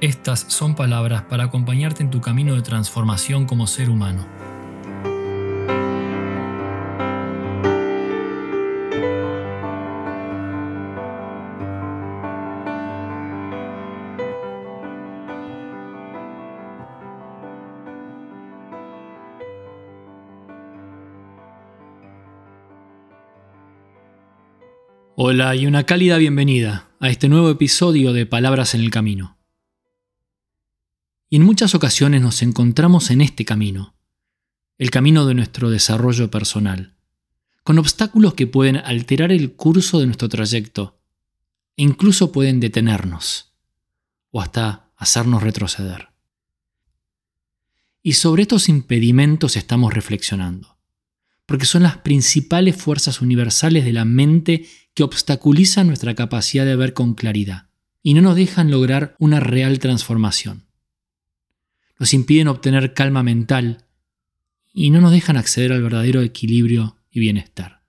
estas son palabras para acompañarte en tu camino de transformación como ser humano. Hola y una cálida bienvenida a este nuevo episodio de Palabras en el Camino. Y en muchas ocasiones nos encontramos en este camino, el camino de nuestro desarrollo personal, con obstáculos que pueden alterar el curso de nuestro trayecto e incluso pueden detenernos o hasta hacernos retroceder. Y sobre estos impedimentos estamos reflexionando, porque son las principales fuerzas universales de la mente que obstaculizan nuestra capacidad de ver con claridad y no nos dejan lograr una real transformación nos impiden obtener calma mental y no nos dejan acceder al verdadero equilibrio y bienestar.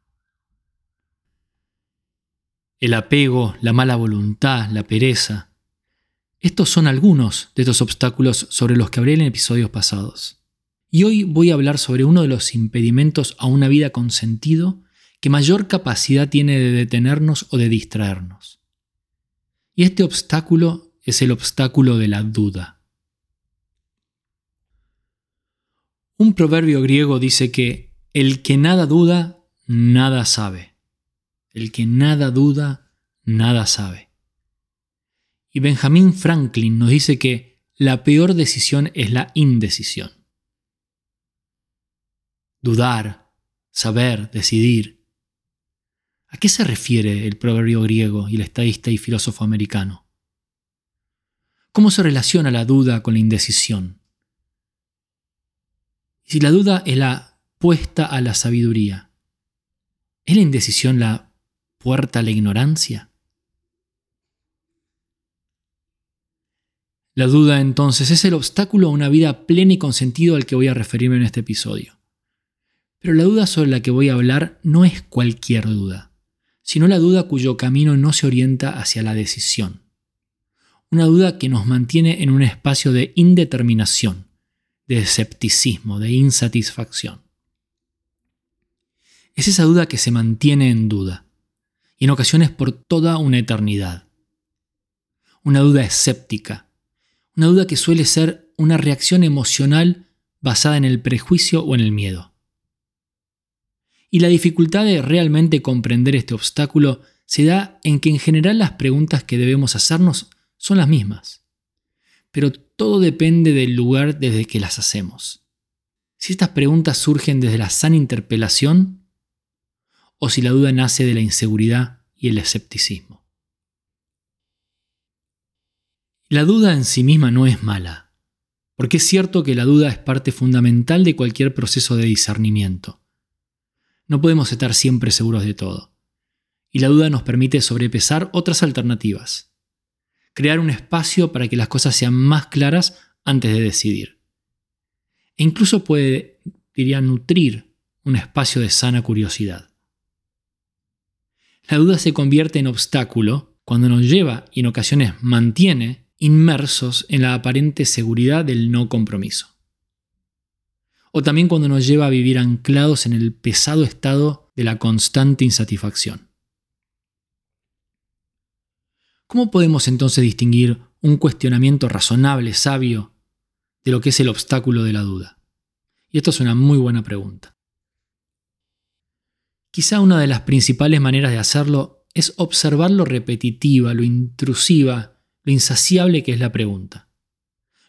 El apego, la mala voluntad, la pereza. Estos son algunos de estos obstáculos sobre los que hablé en episodios pasados. Y hoy voy a hablar sobre uno de los impedimentos a una vida con sentido que mayor capacidad tiene de detenernos o de distraernos. Y este obstáculo es el obstáculo de la duda. Un proverbio griego dice que el que nada duda, nada sabe. El que nada duda, nada sabe. Y Benjamin Franklin nos dice que la peor decisión es la indecisión. Dudar, saber, decidir. ¿A qué se refiere el proverbio griego y el estadista y filósofo americano? ¿Cómo se relaciona la duda con la indecisión? Si la duda es la puesta a la sabiduría, ¿es la indecisión la puerta a la ignorancia? La duda entonces es el obstáculo a una vida plena y con sentido al que voy a referirme en este episodio. Pero la duda sobre la que voy a hablar no es cualquier duda, sino la duda cuyo camino no se orienta hacia la decisión. Una duda que nos mantiene en un espacio de indeterminación, de escepticismo, de insatisfacción. Es esa duda que se mantiene en duda, y en ocasiones por toda una eternidad. Una duda escéptica, una duda que suele ser una reacción emocional basada en el prejuicio o en el miedo. Y la dificultad de realmente comprender este obstáculo se da en que en general las preguntas que debemos hacernos son las mismas. Pero todo depende del lugar desde que las hacemos. Si estas preguntas surgen desde la sana interpelación o si la duda nace de la inseguridad y el escepticismo. La duda en sí misma no es mala, porque es cierto que la duda es parte fundamental de cualquier proceso de discernimiento. No podemos estar siempre seguros de todo, y la duda nos permite sobrepesar otras alternativas crear un espacio para que las cosas sean más claras antes de decidir. E incluso puede, diría, nutrir un espacio de sana curiosidad. La duda se convierte en obstáculo cuando nos lleva y en ocasiones mantiene inmersos en la aparente seguridad del no compromiso. O también cuando nos lleva a vivir anclados en el pesado estado de la constante insatisfacción. ¿Cómo podemos entonces distinguir un cuestionamiento razonable, sabio, de lo que es el obstáculo de la duda? Y esto es una muy buena pregunta. Quizá una de las principales maneras de hacerlo es observar lo repetitiva, lo intrusiva, lo insaciable que es la pregunta,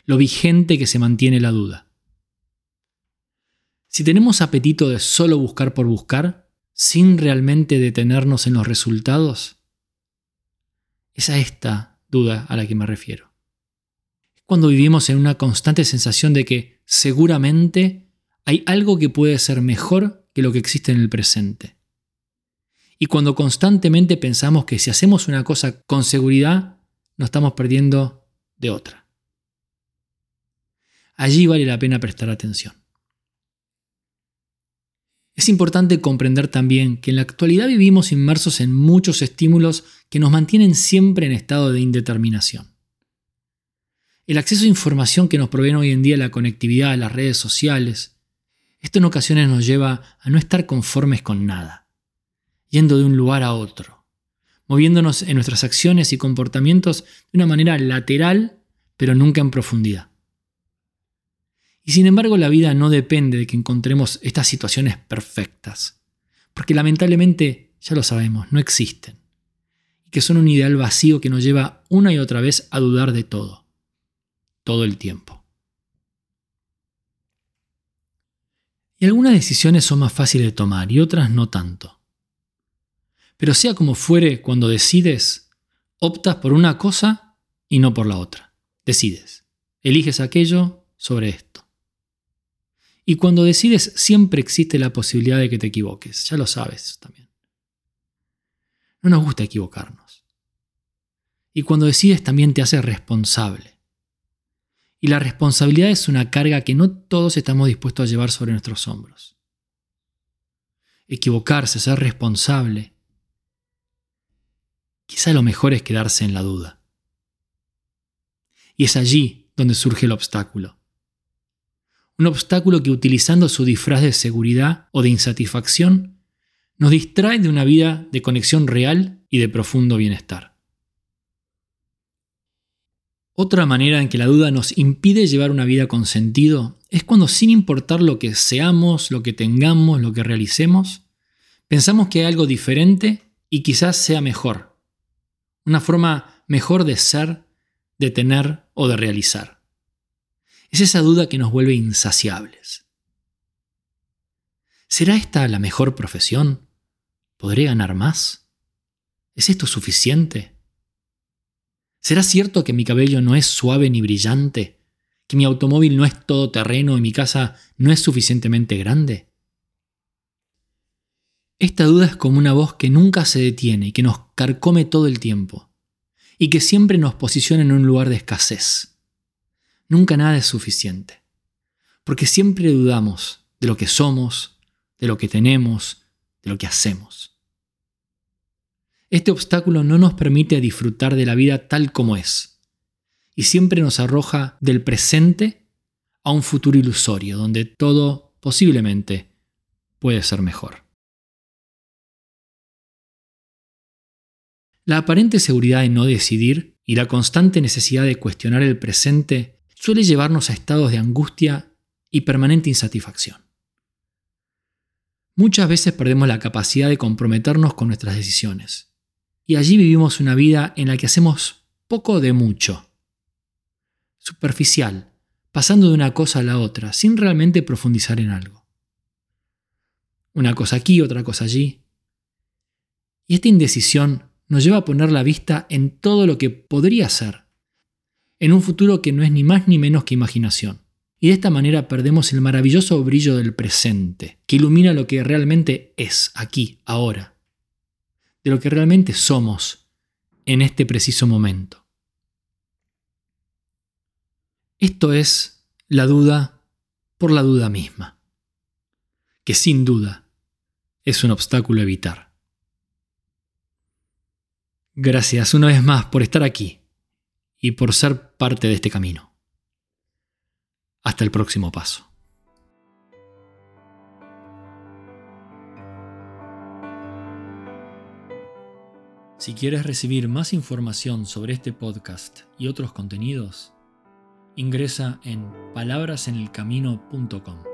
lo vigente que se mantiene la duda. Si tenemos apetito de solo buscar por buscar, sin realmente detenernos en los resultados, es a esta duda a la que me refiero. Es cuando vivimos en una constante sensación de que seguramente hay algo que puede ser mejor que lo que existe en el presente. Y cuando constantemente pensamos que si hacemos una cosa con seguridad, nos estamos perdiendo de otra. Allí vale la pena prestar atención. Es importante comprender también que en la actualidad vivimos inmersos en muchos estímulos que nos mantienen siempre en estado de indeterminación. El acceso a información que nos proveen hoy en día la conectividad, las redes sociales, esto en ocasiones nos lleva a no estar conformes con nada, yendo de un lugar a otro, moviéndonos en nuestras acciones y comportamientos de una manera lateral, pero nunca en profundidad. Y sin embargo la vida no depende de que encontremos estas situaciones perfectas, porque lamentablemente, ya lo sabemos, no existen, y que son un ideal vacío que nos lleva una y otra vez a dudar de todo, todo el tiempo. Y algunas decisiones son más fáciles de tomar y otras no tanto. Pero sea como fuere, cuando decides, optas por una cosa y no por la otra. Decides. Eliges aquello sobre esto. Y cuando decides siempre existe la posibilidad de que te equivoques. Ya lo sabes también. No nos gusta equivocarnos. Y cuando decides también te haces responsable. Y la responsabilidad es una carga que no todos estamos dispuestos a llevar sobre nuestros hombros. Equivocarse, ser responsable. Quizá lo mejor es quedarse en la duda. Y es allí donde surge el obstáculo. Un obstáculo que utilizando su disfraz de seguridad o de insatisfacción nos distrae de una vida de conexión real y de profundo bienestar. Otra manera en que la duda nos impide llevar una vida con sentido es cuando sin importar lo que seamos, lo que tengamos, lo que realicemos, pensamos que hay algo diferente y quizás sea mejor. Una forma mejor de ser, de tener o de realizar. Es esa duda que nos vuelve insaciables. ¿Será esta la mejor profesión? ¿Podré ganar más? ¿Es esto suficiente? ¿Será cierto que mi cabello no es suave ni brillante? ¿Que mi automóvil no es todoterreno y mi casa no es suficientemente grande? Esta duda es como una voz que nunca se detiene y que nos carcome todo el tiempo, y que siempre nos posiciona en un lugar de escasez. Nunca nada es suficiente, porque siempre dudamos de lo que somos, de lo que tenemos, de lo que hacemos. Este obstáculo no nos permite disfrutar de la vida tal como es, y siempre nos arroja del presente a un futuro ilusorio, donde todo posiblemente puede ser mejor. La aparente seguridad de no decidir y la constante necesidad de cuestionar el presente suele llevarnos a estados de angustia y permanente insatisfacción. Muchas veces perdemos la capacidad de comprometernos con nuestras decisiones y allí vivimos una vida en la que hacemos poco de mucho. Superficial, pasando de una cosa a la otra, sin realmente profundizar en algo. Una cosa aquí, otra cosa allí. Y esta indecisión nos lleva a poner la vista en todo lo que podría ser, en un futuro que no es ni más ni menos que imaginación. Y de esta manera perdemos el maravilloso brillo del presente, que ilumina lo que realmente es, aquí, ahora de lo que realmente somos en este preciso momento. Esto es la duda por la duda misma, que sin duda es un obstáculo a evitar. Gracias una vez más por estar aquí y por ser parte de este camino. Hasta el próximo paso. Si quieres recibir más información sobre este podcast y otros contenidos, ingresa en palabrasenelcamino.com.